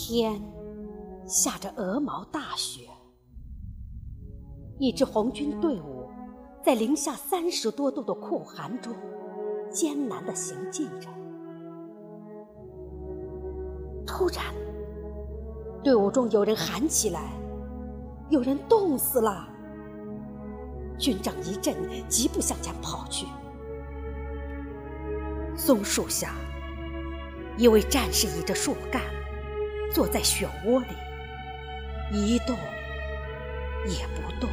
天下着鹅毛大雪，一支红军队伍在零下三十多度的酷寒中艰难地行进着。突然，队伍中有人喊起来：“有人冻死了！”军长一震，急步向前跑去。松树下，一位战士倚着树干。坐在漩涡里，一动也不动。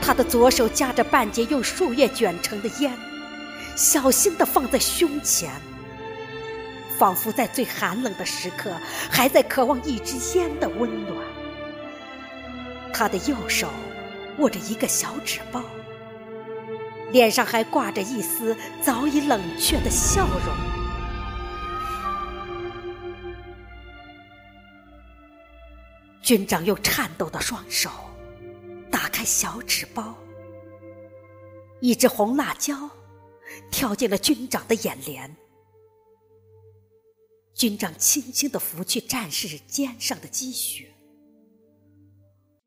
他的左手夹着半截用树叶卷成的烟，小心地放在胸前，仿佛在最寒冷的时刻还在渴望一支烟的温暖。他的右手握着一个小纸包，脸上还挂着一丝早已冷却的笑容。军长用颤抖的双手打开小纸包，一只红辣椒跳进了军长的眼帘。军长轻轻的拂去战士肩上的积雪，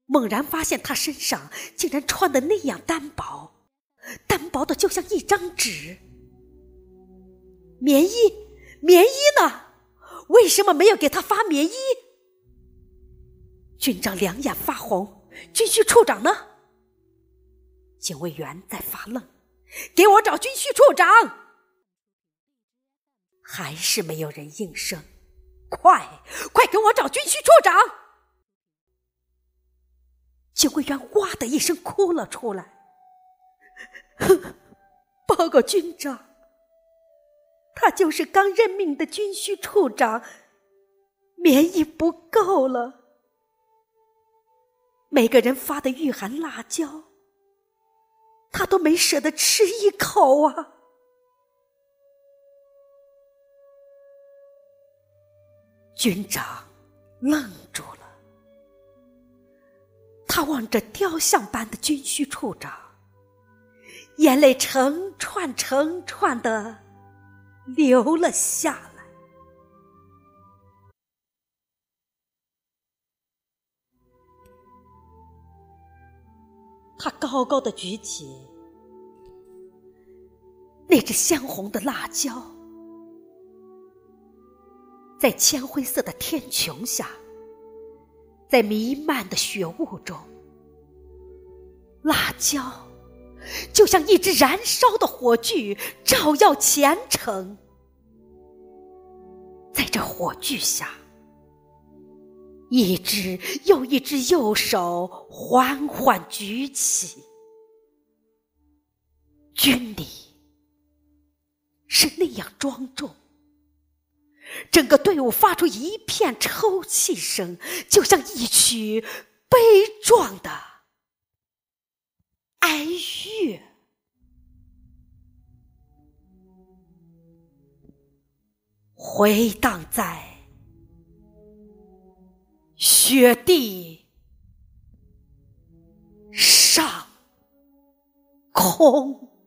猛然发现他身上竟然穿的那样单薄，单薄的就像一张纸。棉衣，棉衣呢？为什么没有给他发棉衣？军长两眼发红，军需处长呢？警卫员在发愣，给我找军需处长。还是没有人应声，快快给我找军需处长！警卫员哇的一声哭了出来。报告军长，他就是刚任命的军需处长，棉衣不够了。每个人发的御寒辣椒，他都没舍得吃一口啊！军长愣住了，他望着雕像般的军需处长，眼泪成串成串的流了下来。他高高的举起那只鲜红的辣椒，在铅灰色的天穹下，在弥漫的雪雾中，辣椒就像一只燃烧的火炬，照耀前程。在这火炬下。一只又一只右手缓缓举起，军礼是那样庄重，整个队伍发出一片抽泣声，就像一曲悲壮的哀乐，回荡在。雪地上空。